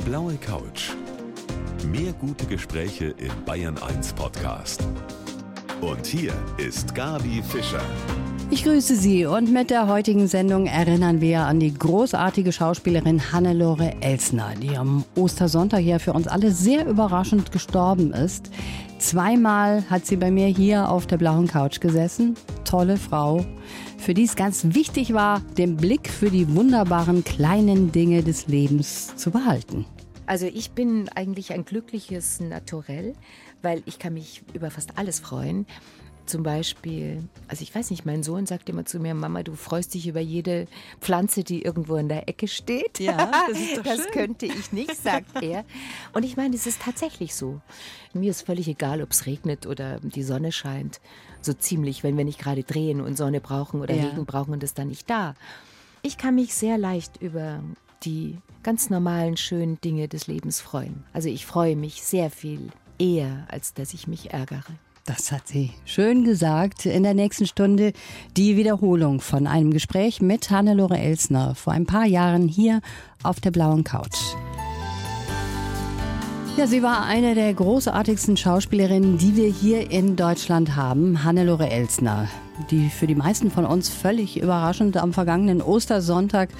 Die blaue Couch. Mehr gute Gespräche im Bayern 1 Podcast. Und hier ist Gabi Fischer. Ich grüße Sie und mit der heutigen Sendung erinnern wir an die großartige Schauspielerin Hannelore Elsner, die am Ostersonntag ja für uns alle sehr überraschend gestorben ist. Zweimal hat sie bei mir hier auf der blauen Couch gesessen. Tolle Frau, für die es ganz wichtig war, den Blick für die wunderbaren kleinen Dinge des Lebens zu behalten. Also ich bin eigentlich ein glückliches Naturell, weil ich kann mich über fast alles freuen. Zum Beispiel, also ich weiß nicht, mein Sohn sagt immer zu mir, Mama, du freust dich über jede Pflanze, die irgendwo in der Ecke steht. Ja, das ist doch Das schön. könnte ich nicht, sagt er. Und ich meine, es ist tatsächlich so. Mir ist völlig egal, ob es regnet oder die Sonne scheint. So ziemlich, wenn wir nicht gerade drehen und Sonne brauchen oder Ja. Regen brauchen und es dann nicht da. Ich kann mich sehr leicht über die ganz normalen, schönen Dinge des Lebens freuen. Also ich freue mich sehr viel eher, als dass ich mich ärgere. Das hat sie schön gesagt. In der nächsten Stunde die Wiederholung von einem Gespräch mit Hannelore Elsner vor ein paar Jahren hier auf der blauen Couch. Ja, sie war eine der großartigsten Schauspielerinnen, die wir hier in Deutschland haben, Hannelore Elsner, die für die meisten von uns völlig überraschend am vergangenen Ostersonntag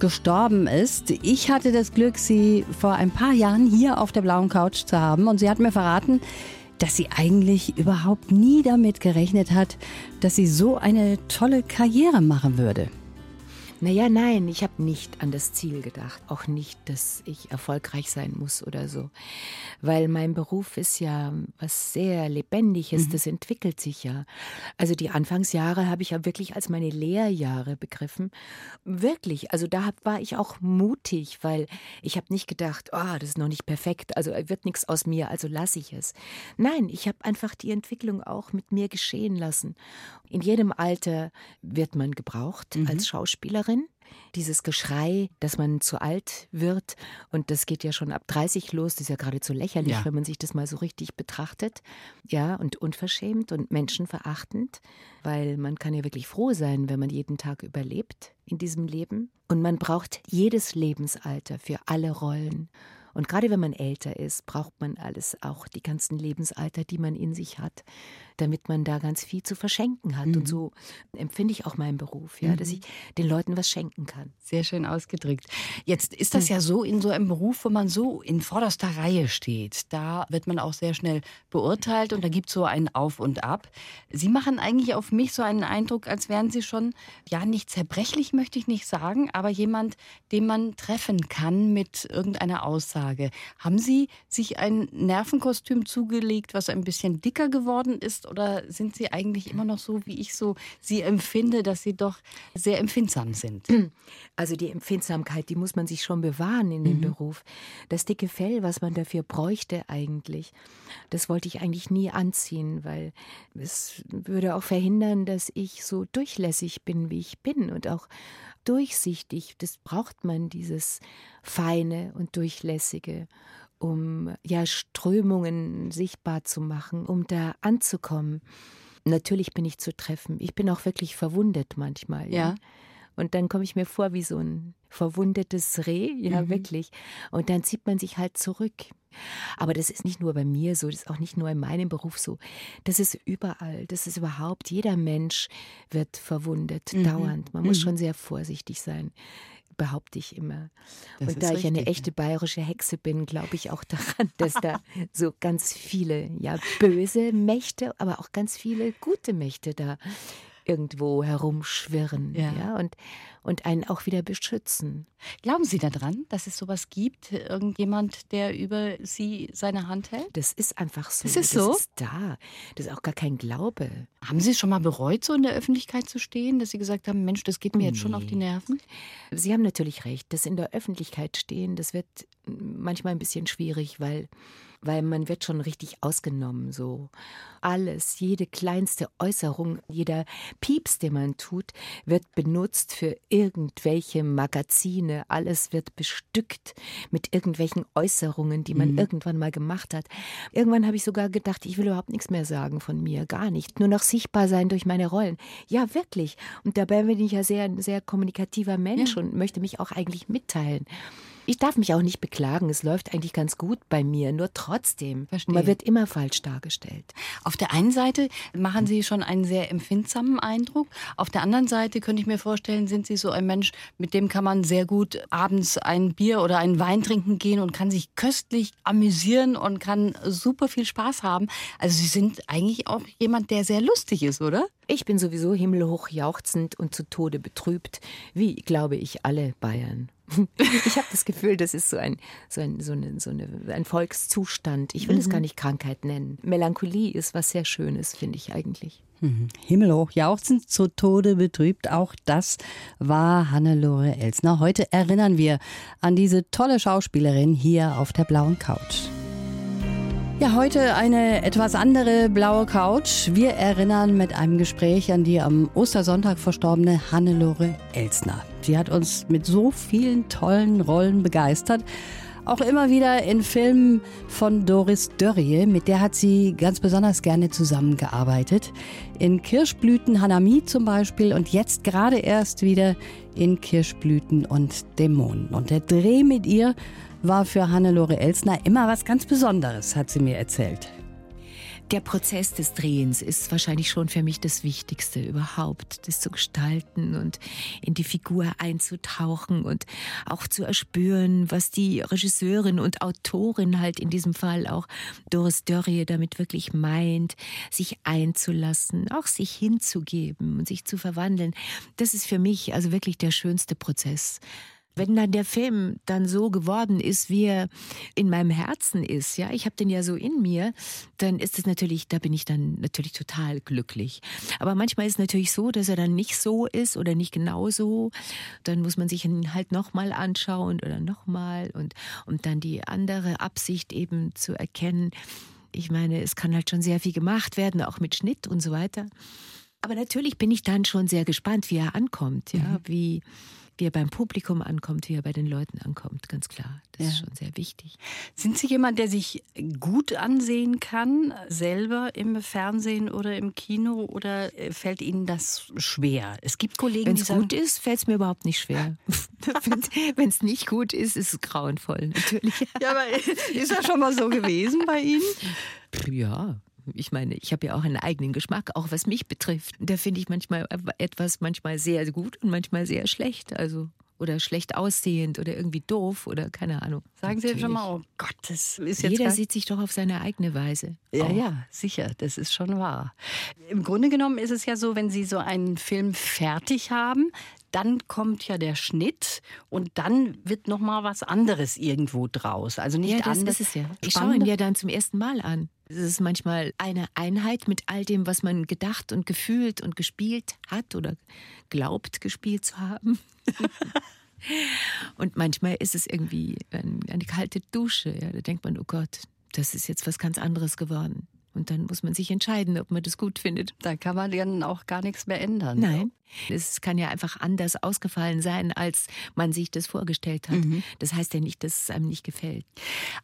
gestorben ist. Ich hatte das Glück, sie vor ein paar Jahren hier auf der blauen Couch zu haben und sie hat mir verraten, dass sie eigentlich überhaupt nie damit gerechnet hat, dass sie so eine tolle Karriere machen würde. Naja, nein, ich habe nicht an das Ziel gedacht. Auch nicht, dass ich erfolgreich sein muss oder so. Weil mein Beruf ist ja was sehr Lebendiges, das entwickelt sich ja. Also die Anfangsjahre habe ich ja wirklich als meine Lehrjahre begriffen. Wirklich, also da war ich auch mutig, weil ich habe nicht gedacht, oh, das ist noch nicht perfekt, also wird nichts aus mir, also lasse ich es. Nein, ich habe einfach die Entwicklung auch mit mir geschehen lassen. In jedem Alter wird man gebraucht als Schauspielerin. Dieses Geschrei, dass man zu alt wird und das geht ja schon ab 30 los, das ist ja geradezu lächerlich, Ja. wenn man sich das mal so richtig betrachtet. Ja, und unverschämt und menschenverachtend, weil man kann ja wirklich froh sein, wenn man jeden Tag überlebt in diesem Leben. Und man braucht jedes Lebensalter für alle Rollen. Und gerade wenn man älter ist, braucht man alles, auch die ganzen Lebensalter, die man in sich hat, damit man da ganz viel zu verschenken hat. Und so empfinde ich auch meinen Beruf, ja, dass ich den Leuten was schenken kann. Sehr schön ausgedrückt. Jetzt ist das ja so in so einem Beruf, wo man so in vorderster Reihe steht. Da wird man auch sehr schnell beurteilt und da gibt es so ein Auf und Ab. Sie machen eigentlich auf mich so einen Eindruck, als wären Sie schon, ja, nicht zerbrechlich möchte ich nicht sagen, aber jemand, den man treffen kann mit irgendeiner Aussage. Haben Sie sich ein Nervenkostüm zugelegt, was ein bisschen dicker geworden ist oder sind Sie eigentlich immer noch so, wie ich so Sie empfinde, dass Sie doch sehr empfindsam sind? Also die Empfindsamkeit, die muss man sich schon bewahren in dem Beruf. Das dicke Fell, was man dafür bräuchte eigentlich, das wollte ich eigentlich nie anziehen, weil es würde auch verhindern, dass ich so durchlässig bin, wie ich bin und auch durchsichtig. Das braucht man, dieses Feine und Durchlässige um ja Strömungen sichtbar zu machen, um da anzukommen. Natürlich bin ich zu treffen. Ich bin auch wirklich verwundet manchmal. Ja. Und dann komme ich mir vor wie so ein verwundetes Reh, ja, wirklich. Und dann zieht man sich halt zurück. Aber das ist nicht nur bei mir so, das ist auch nicht nur in meinem Beruf so. Das ist überall, das ist überhaupt, jeder Mensch wird verwundet, dauernd. Man muss schon sehr vorsichtig sein, behaupte ich immer. Das Und da ich eine echte bayerische Hexe bin, glaube ich auch daran, dass da so ganz viele, ja, böse Mächte, aber auch ganz viele gute Mächte da irgendwo herumschwirren, Ja. ja, und, und einen auch wieder beschützen. Glauben Sie daran, dass es sowas gibt? Irgendjemand, der über Sie seine Hand hält? Das ist einfach so. Das ist so? Das ist da. Das ist auch gar kein Glaube. Haben Sie es schon mal bereut, so in der Öffentlichkeit zu stehen, dass Sie gesagt haben, Mensch, das geht mir jetzt schon auf die Nee. Nerven? Sie haben natürlich recht, das in der Öffentlichkeit stehen, das wird manchmal ein bisschen schwierig, weil, weil man wird schon richtig ausgenommen. So alles, jede kleinste Äußerung, jeder Pieps, den man tut, wird benutzt für irgendwelche Magazine. Alles wird bestückt mit irgendwelchen Äußerungen, die man irgendwann mal gemacht hat. Irgendwann habe ich sogar gedacht, ich will überhaupt nichts mehr sagen von mir, gar nicht. Nur noch sichtbar sein durch meine Rollen. Ja, wirklich. Und dabei bin ich ja sehr, ein sehr kommunikativer Mensch und möchte mich auch eigentlich mitteilen. Ich darf mich auch nicht beklagen. Es läuft eigentlich ganz gut bei mir. Nur trotzdem, Verstehe. man wird immer falsch dargestellt. Auf der einen Seite machen Sie schon einen sehr empfindsamen Eindruck. Auf der anderen Seite könnte ich mir vorstellen, sind Sie so ein Mensch, mit dem kann man sehr gut abends ein Bier oder einen Wein trinken gehen und kann sich köstlich amüsieren und kann super viel Spaß haben. Also Sie sind eigentlich auch jemand, der sehr lustig ist, oder? Ich bin sowieso himmelhoch jauchzend und zu Tode betrübt, wie, glaube ich, alle Bayern. Ich habe das Gefühl, das ist so ein, so ein, so eine, so eine, ein Volkszustand. Ich will es gar nicht Krankheit nennen. Melancholie ist was sehr Schönes, finde ich eigentlich. Himmelhoch jauchzend, zu Tode betrübt. Auch das war Hannelore Elsner. Heute erinnern wir an diese tolle Schauspielerin hier auf der blauen Couch. Ja, heute eine etwas andere blaue Couch. Wir erinnern mit einem Gespräch an die am Ostersonntag verstorbene Hannelore Elsner. Sie hat uns mit so vielen tollen Rollen begeistert. Auch immer wieder in Filmen von Doris Dörrie, mit der hat sie ganz besonders gerne zusammengearbeitet. In Kirschblüten Hanami zum Beispiel und jetzt gerade erst wieder in Kirschblüten und Dämonen. Und der Dreh mit ihr war für Hannelore Elsner immer was ganz Besonderes, hat sie mir erzählt. Der Prozess des Drehens ist wahrscheinlich schon für mich das Wichtigste überhaupt, das zu gestalten und in die Figur einzutauchen und auch zu erspüren, was die Regisseurin und Autorin halt in diesem Fall auch Doris Dörrie damit wirklich meint, sich einzulassen, auch sich hinzugeben und sich zu verwandeln. Das ist für mich also wirklich der schönste Prozess. Wenn dann der Film dann so geworden ist, wie er in meinem Herzen ist, ja, ich habe den ja so in mir, dann ist es natürlich, da bin ich dann natürlich total glücklich. Aber manchmal ist es natürlich so, dass er dann nicht so ist oder nicht genau so. Dann muss man sich ihn halt nochmal anschauen oder nochmal und, und dann die andere Absicht eben zu erkennen. Ich meine, es kann halt schon sehr viel gemacht werden, auch mit Schnitt und so weiter. Aber natürlich bin ich dann schon sehr gespannt, wie er ankommt, ja, Mhm. wie wie er beim Publikum ankommt, wie er bei den Leuten ankommt, ganz klar. Das ist Ja. schon sehr wichtig. Sind Sie jemand, der sich gut ansehen kann, selber im Fernsehen oder im Kino, oder äh, fällt Ihnen das schwer? Es gibt Kollegen, Wenn die es sagen, gut ist, fällt es mir überhaupt nicht schwer. Wenn es nicht gut ist, ist es grauenvoll, natürlich. ja, aber ist das schon mal so gewesen bei Ihnen? Ja, ich meine, ich habe ja auch einen eigenen Geschmack, auch was mich betrifft. Da finde ich manchmal etwas manchmal sehr gut und manchmal sehr schlecht. Also oder schlecht aussehend oder irgendwie doof oder keine Ahnung. Sagen Sie schon mal, oh Gott, das ist jetzt Jeder gar- sieht sich doch auf seine eigene Weise. Ja, auch. ja, sicher, das ist schon wahr. Im Grunde genommen ist es ja so, wenn Sie so einen Film fertig haben, dann kommt ja der Schnitt und dann wird noch mal was anderes irgendwo draus. Also nicht Ja, das anders. ist es ja. Ich schaue ihn ja dann zum ersten Mal an. Es ist manchmal eine Einheit mit all dem, was man gedacht und gefühlt und gespielt hat oder glaubt gespielt zu haben. und manchmal ist es irgendwie ein, eine kalte Dusche. Ja. Da denkt man, oh Gott, das ist jetzt was ganz anderes geworden. Und dann muss man sich entscheiden, ob man das gut findet. Da kann man dann auch gar nichts mehr ändern. Nein. Es kann ja einfach anders ausgefallen sein, als man sich das vorgestellt hat. Das heißt ja nicht, dass es einem nicht gefällt.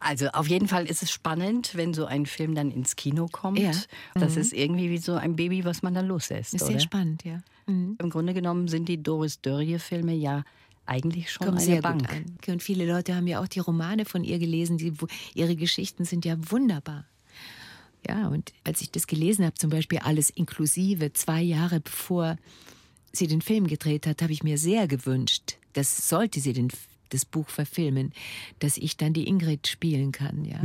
Also auf jeden Fall ist es spannend, wenn so ein Film dann ins Kino kommt. Ja. Das ist irgendwie wie so ein Baby, was man dann loslässt. Das ist oder? sehr spannend, ja. Mhm. Im Grunde genommen sind die Doris Dörrie-Filme ja eigentlich schon kommen eine sehr Bank. gut an. Und viele Leute haben ja auch die Romane von ihr gelesen. Die, ihre Geschichten sind ja wunderbar. Ja, und als ich das gelesen habe, zum Beispiel alles inklusive, zwei Jahre bevor sie den Film gedreht hat, habe ich mir sehr gewünscht, dass sollte sie den, das Buch verfilmen, dass ich dann die Ingrid spielen kann. Ja.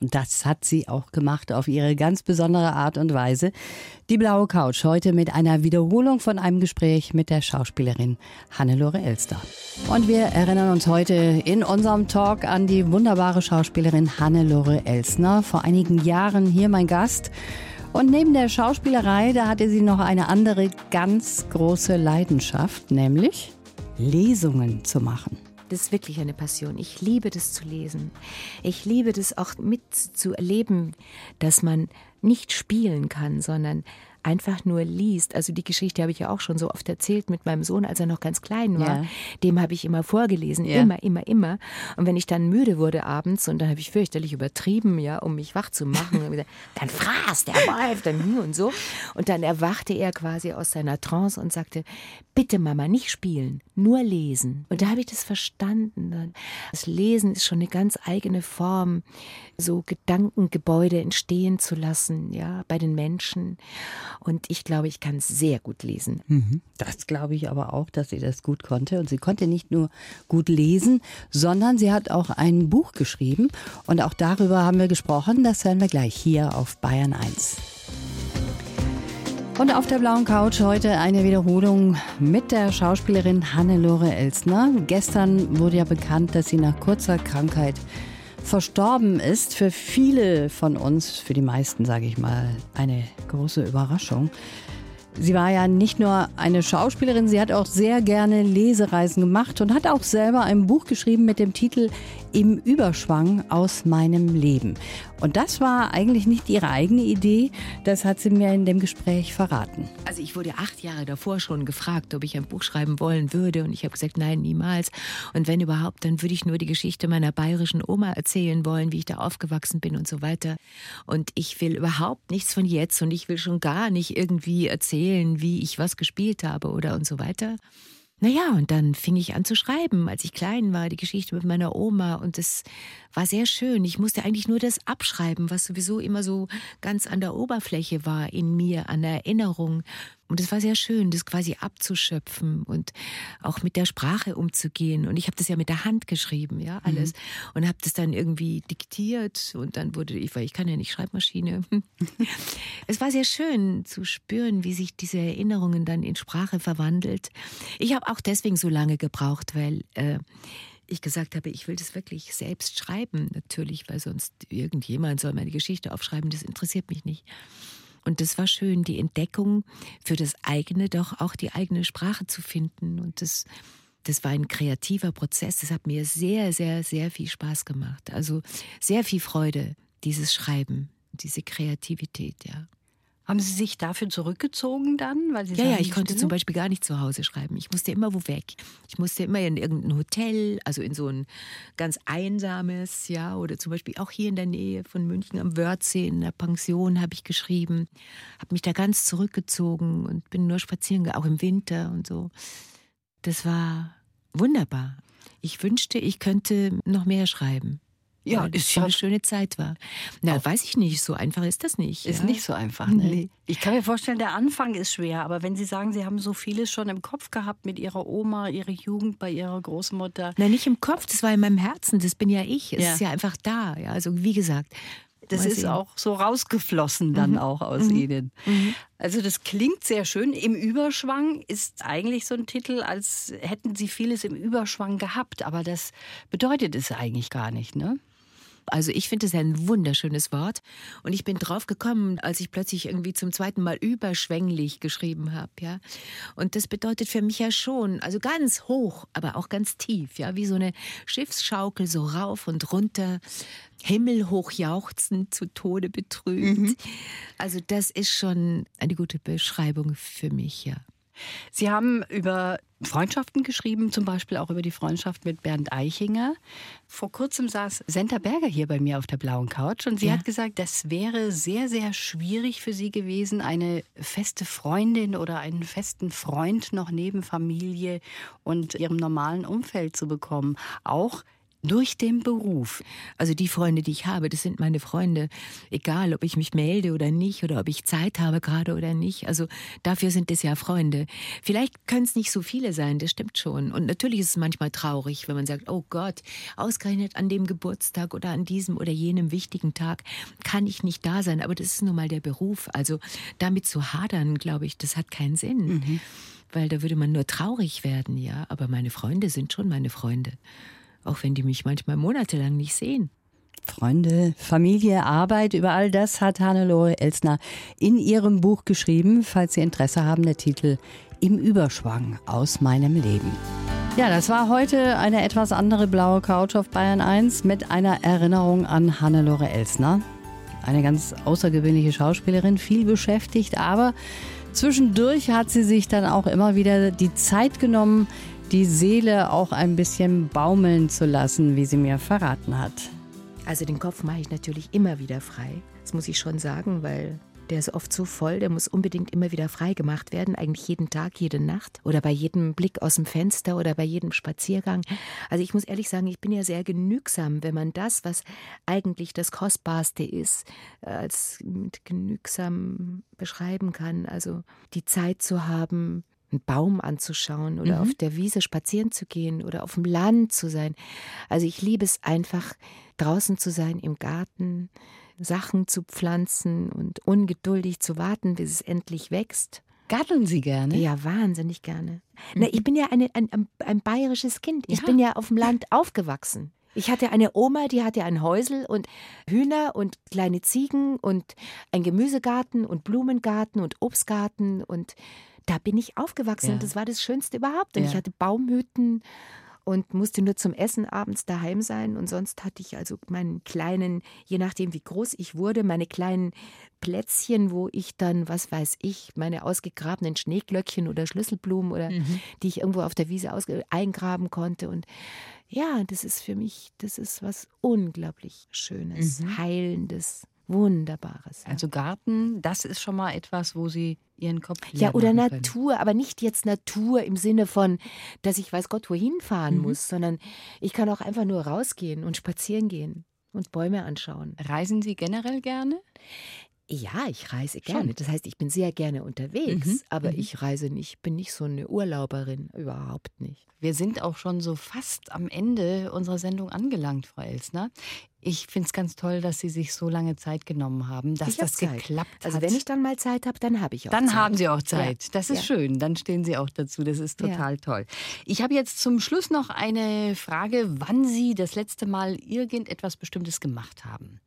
Und das hat sie auch gemacht auf ihre ganz besondere Art und Weise. Die blaue Couch heute mit einer Wiederholung von einem Gespräch mit der Schauspielerin Hannelore Elster. Und wir erinnern uns heute in unserem Talk an die wunderbare Schauspielerin Hannelore Elsner. Vor einigen Jahren hier mein Gast. Und neben der Schauspielerei, da hatte sie noch eine andere ganz große Leidenschaft, nämlich Lesungen zu machen. Das ist wirklich eine Passion. Ich liebe das zu lesen. Ich liebe das auch mitzuerleben, dass man nicht spielen kann, sondern einfach nur liest. Also die Geschichte habe ich ja auch schon so oft erzählt mit meinem Sohn, als er noch ganz klein war. Ja. Dem habe ich immer vorgelesen, Ja. immer, immer, immer. Und wenn ich dann müde wurde abends und dann habe ich fürchterlich übertrieben, ja, um mich wach zu machen, dann fraß der Wolf, dann hm und so. Und dann erwachte er quasi aus seiner Trance und sagte, bitte Mama, nicht spielen, nur lesen. Und da habe ich das verstanden. Das Lesen ist schon eine ganz eigene Form, so Gedankengebäude entstehen zu lassen, ja, bei den Menschen. Und ich glaube, ich kann sehr gut lesen. Das glaube ich aber auch, dass sie das gut konnte. Und sie konnte nicht nur gut lesen, sondern sie hat auch ein Buch geschrieben. Und auch darüber haben wir gesprochen. Das hören wir gleich hier auf Bayern 1. Und auf der blauen Couch heute eine Wiederholung mit der Schauspielerin Hannelore Elsner. Gestern wurde ja bekannt, dass sie nach kurzer Krankheit verstorben ist. Für viele von uns, für die meisten sage ich mal, eine große Überraschung. Sie war ja nicht nur eine Schauspielerin, sie hat auch sehr gerne Lesereisen gemacht und hat auch selber ein Buch geschrieben mit dem Titel Im Überschwang aus meinem Leben. Und das war eigentlich nicht ihre eigene Idee, das hat sie mir in dem Gespräch verraten. Also ich wurde acht Jahre davor schon gefragt, ob ich ein Buch schreiben wollen würde und ich habe gesagt, nein, niemals. Und wenn überhaupt, dann würde ich nur die Geschichte meiner bayerischen Oma erzählen wollen, wie ich da aufgewachsen bin und so weiter. Und ich will überhaupt nichts von jetzt und ich will schon gar nicht irgendwie erzählen, wie ich was gespielt habe oder und so weiter. Naja, und dann fing ich an zu schreiben, als ich klein war, die Geschichte mit meiner Oma. Und es war sehr schön. Ich musste eigentlich nur das abschreiben, was sowieso immer so ganz an der Oberfläche war in mir, an Erinnerung. Und es war sehr schön, das quasi abzuschöpfen und auch mit der Sprache umzugehen. Und ich habe das ja mit der Hand geschrieben, ja, alles. Und habe das dann irgendwie diktiert und dann wurde ich, weil ich kann ja nicht Schreibmaschine. es war sehr schön zu spüren, wie sich diese Erinnerungen dann in Sprache verwandelt. Ich habe auch deswegen so lange gebraucht, weil äh, ich gesagt habe, ich will das wirklich selbst schreiben, natürlich, weil sonst irgendjemand soll meine Geschichte aufschreiben, das interessiert mich nicht. Und das war schön, die Entdeckung für das eigene, doch auch die eigene Sprache zu finden. Und das, das war ein kreativer Prozess. Das hat mir sehr, sehr, sehr viel Spaß gemacht. Also sehr viel Freude, dieses Schreiben, diese Kreativität, ja. Haben Sie sich dafür zurückgezogen dann? Weil Sie Ja, sagen, ja, ich konnte zum Beispiel gar nicht zu Hause schreiben. Ich musste immer wo weg. Ich musste immer in irgendein Hotel, also in so ein ganz einsames, ja, oder zum Beispiel auch hier in der Nähe von München am Wörthsee in der Pension habe ich geschrieben, habe mich da ganz zurückgezogen und bin nur spazieren, gegangen, auch im Winter und so. Das war wunderbar. Ich wünschte, ich könnte noch mehr schreiben. Ja, weil das ist ja- eine schöne Zeit war. Na, weiß ich nicht, so einfach ist das nicht. Ist ja. nicht so einfach. Ne? Nee. Ich kann mir vorstellen, der Anfang ist schwer, aber wenn Sie sagen, Sie haben so vieles schon im Kopf gehabt mit Ihrer Oma, Ihre Jugend bei Ihrer Großmutter. Nein, nicht im Kopf, das war in meinem Herzen, das bin ja ich. Es Ja. ist ja einfach da. Ja, also wie gesagt. Das ist sehen. auch so rausgeflossen dann auch aus Ihnen. Also das klingt sehr schön. Im Überschwang ist eigentlich so ein Titel, als hätten Sie vieles im Überschwang gehabt, aber das bedeutet es eigentlich gar nicht, ne? Also ich finde es ein wunderschönes Wort und ich bin drauf gekommen, als ich plötzlich irgendwie zum zweiten Mal überschwänglich geschrieben habe, ja. Und das bedeutet für mich ja schon, also ganz hoch, aber auch ganz tief, ja, wie so eine Schiffsschaukel so rauf und runter, himmelhoch jauchzend, zu Tode betrübt. Also das ist schon eine gute Beschreibung für mich, ja. Sie haben über Freundschaften geschrieben, zum Beispiel auch über die Freundschaft mit Bernd Eichinger. Vor kurzem saß Senta Berger hier bei mir auf der blauen Couch und sie Ja. hat gesagt, das wäre sehr, sehr schwierig für sie gewesen, eine feste Freundin oder einen festen Freund noch neben Familie und ihrem normalen Umfeld zu bekommen. Auch durch den Beruf. Also die Freunde, die ich habe, das sind meine Freunde. Egal, ob ich mich melde oder nicht oder ob ich Zeit habe gerade oder nicht. Also dafür sind es ja Freunde. Vielleicht können es nicht so viele sein, das stimmt schon. Und natürlich ist es manchmal traurig, wenn man sagt, oh Gott, ausgerechnet an dem Geburtstag oder an diesem oder jenem wichtigen Tag kann ich nicht da sein. Aber das ist nun mal der Beruf. Also damit zu hadern, glaube ich, das hat keinen Sinn. Weil da würde man nur traurig werden, ja. Aber meine Freunde sind schon meine Freunde. Auch wenn die mich manchmal monatelang nicht sehen. Freunde, Familie, Arbeit, über all das hat Hannelore Elsner in ihrem Buch geschrieben. Falls Sie Interesse haben, der Titel Im Überschwang aus meinem Leben. Ja, das war heute eine etwas andere blaue Couch auf Bayern 1 mit einer Erinnerung an Hannelore Elsner. eine ganz außergewöhnliche Schauspielerin, viel beschäftigt, aber zwischendurch hat sie sich dann auch immer wieder die Zeit genommen, die Seele auch ein bisschen baumeln zu lassen, wie sie mir verraten hat. Also den Kopf mache ich natürlich immer wieder frei. Das muss ich schon sagen, weil der ist oft so voll, der muss unbedingt immer wieder frei gemacht werden, eigentlich jeden Tag, jede Nacht oder bei jedem Blick aus dem Fenster oder bei jedem Spaziergang. Also ich muss ehrlich sagen, ich bin ja sehr genügsam, wenn man das, was eigentlich das Kostbarste ist, als mit genügsam beschreiben kann. Also die Zeit zu haben, einen Baum anzuschauen oder mhm. auf der Wiese spazieren zu gehen oder auf dem Land zu sein. Also ich liebe es einfach, draußen zu sein, im Garten, Sachen zu pflanzen und ungeduldig zu warten, bis es endlich wächst. Garteln Sie gerne? Ja, wahnsinnig gerne. Mhm. Na, ich bin ja eine, ein, ein bayerisches Kind. Ich ja. bin ja auf dem Land aufgewachsen. Ich hatte eine Oma, die hatte ein Häusel und Hühner und kleine Ziegen und ein Gemüsegarten und Blumengarten und Obstgarten und da bin ich aufgewachsen ja. und das war das Schönste überhaupt. Und ja. ich hatte Baumhütten und musste nur zum Essen abends daheim sein. Und sonst hatte ich also meinen kleinen, je nachdem wie groß ich wurde, meine kleinen Plätzchen, wo ich dann, was weiß ich, meine ausgegrabenen Schneeglöckchen oder Schlüsselblumen oder mhm. die ich irgendwo auf der Wiese eingraben konnte. Und ja, das ist für mich, das ist was unglaublich Schönes, mhm. Heilendes. Wunderbares. Ja. Also Garten, das ist schon mal etwas, wo Sie Ihren Kopf Ja, oder Natur, aber nicht jetzt Natur im Sinne von, dass ich weiß Gott wohin fahren mhm. muss, sondern ich kann auch einfach nur rausgehen und spazieren gehen und Bäume anschauen. Reisen Sie generell gerne? Ja, ich reise gerne. Schon. Das heißt, ich bin sehr gerne unterwegs, mhm. aber mhm. ich reise nicht, bin nicht so eine Urlauberin, überhaupt nicht. Wir sind auch schon so fast am Ende unserer Sendung angelangt, Frau Elsner. Ich finde es ganz toll, dass Sie sich so lange Zeit genommen haben, dass das Zeit. geklappt hat. Also wenn ich dann mal Zeit habe, dann habe ich auch dann Zeit. Dann haben Sie auch Zeit. Ja. Das ist ja. schön. Dann stehen Sie auch dazu. Das ist total ja. toll. Ich habe jetzt zum Schluss noch eine Frage, wann Sie das letzte Mal irgendetwas Bestimmtes gemacht haben.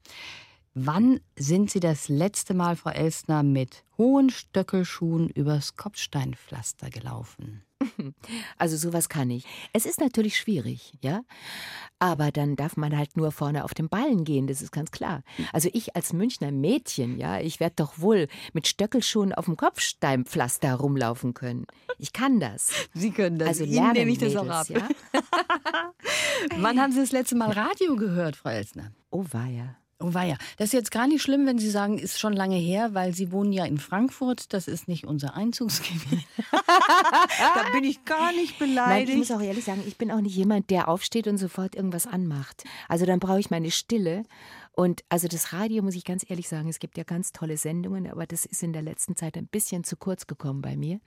Wann sind Sie das letzte Mal, Frau Elstner, mit hohen Stöckelschuhen übers Kopfsteinpflaster gelaufen? Also sowas kann ich. Es ist natürlich schwierig, ja. Aber dann darf man halt nur vorne auf den Ballen gehen, das ist ganz klar. Also ich als Münchner Mädchen, ja, ich werde doch wohl mit Stöckelschuhen auf dem Kopfsteinpflaster rumlaufen können. Ich kann das. Sie können das. Also lernen nehme ich das Mädels, auch ab. Ja? Wann haben Sie das letzte Mal Radio gehört, Frau Elsner? Oh, war ja. Oh weia. Das ist jetzt gar nicht schlimm, wenn Sie sagen, ist schon lange her, weil Sie wohnen ja in Frankfurt. Das ist nicht unser Einzugsgebiet. da bin ich gar nicht beleidigt. Nein, ich muss auch ehrlich sagen, ich bin auch nicht jemand, der aufsteht und sofort irgendwas anmacht. Also dann brauche ich meine Stille. Und also das Radio, muss ich ganz ehrlich sagen, es gibt ja ganz tolle Sendungen, aber das ist in der letzten Zeit ein bisschen zu kurz gekommen bei mir.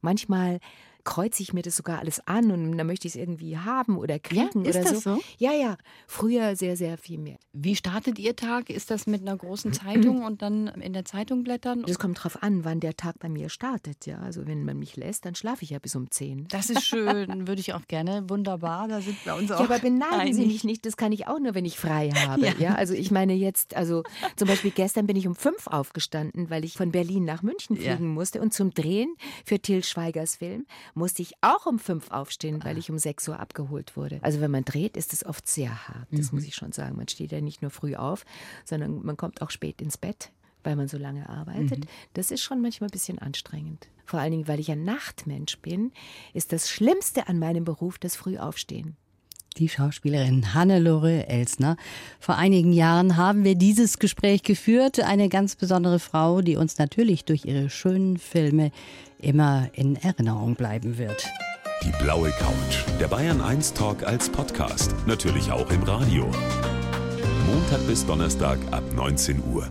Manchmal kreuze ich mir das sogar alles an und dann möchte ich es irgendwie haben oder kriegen ja, ist oder das so. so. Ja, ja. Früher sehr, sehr viel mehr. Wie startet Ihr Tag? Ist das mit einer großen Zeitung und dann in der Zeitung blättern? Das kommt drauf an, wann der Tag bei mir startet. Ja, also wenn man mich lässt, dann schlafe ich ja bis um 10. Das ist schön, würde ich auch gerne. Wunderbar, da sind wir uns auch. Ja, aber beneiden einig. Sie mich nicht, das kann ich auch nur, wenn ich frei habe. Ja. ja. also ich meine jetzt, also zum Beispiel gestern bin ich um fünf aufgestanden, weil ich von Berlin nach München fliegen ja. musste und zum Drehen für Till Schweigers Film musste ich auch um fünf aufstehen, weil ich um sechs Uhr abgeholt wurde. Also wenn man dreht, ist es oft sehr hart. Das mhm. muss ich schon sagen. Man steht ja nicht nur früh auf, sondern man kommt auch spät ins Bett, weil man so lange arbeitet. Mhm. Das ist schon manchmal ein bisschen anstrengend. Vor allen Dingen, weil ich ein Nachtmensch bin, ist das Schlimmste an meinem Beruf das Frühaufstehen die Schauspielerin Hannelore Elsner. Vor einigen Jahren haben wir dieses Gespräch geführt. Eine ganz besondere Frau, die uns natürlich durch ihre schönen Filme immer in Erinnerung bleiben wird. Die blaue Couch. Der Bayern 1 Talk als Podcast. Natürlich auch im Radio. Montag bis Donnerstag ab 19 Uhr.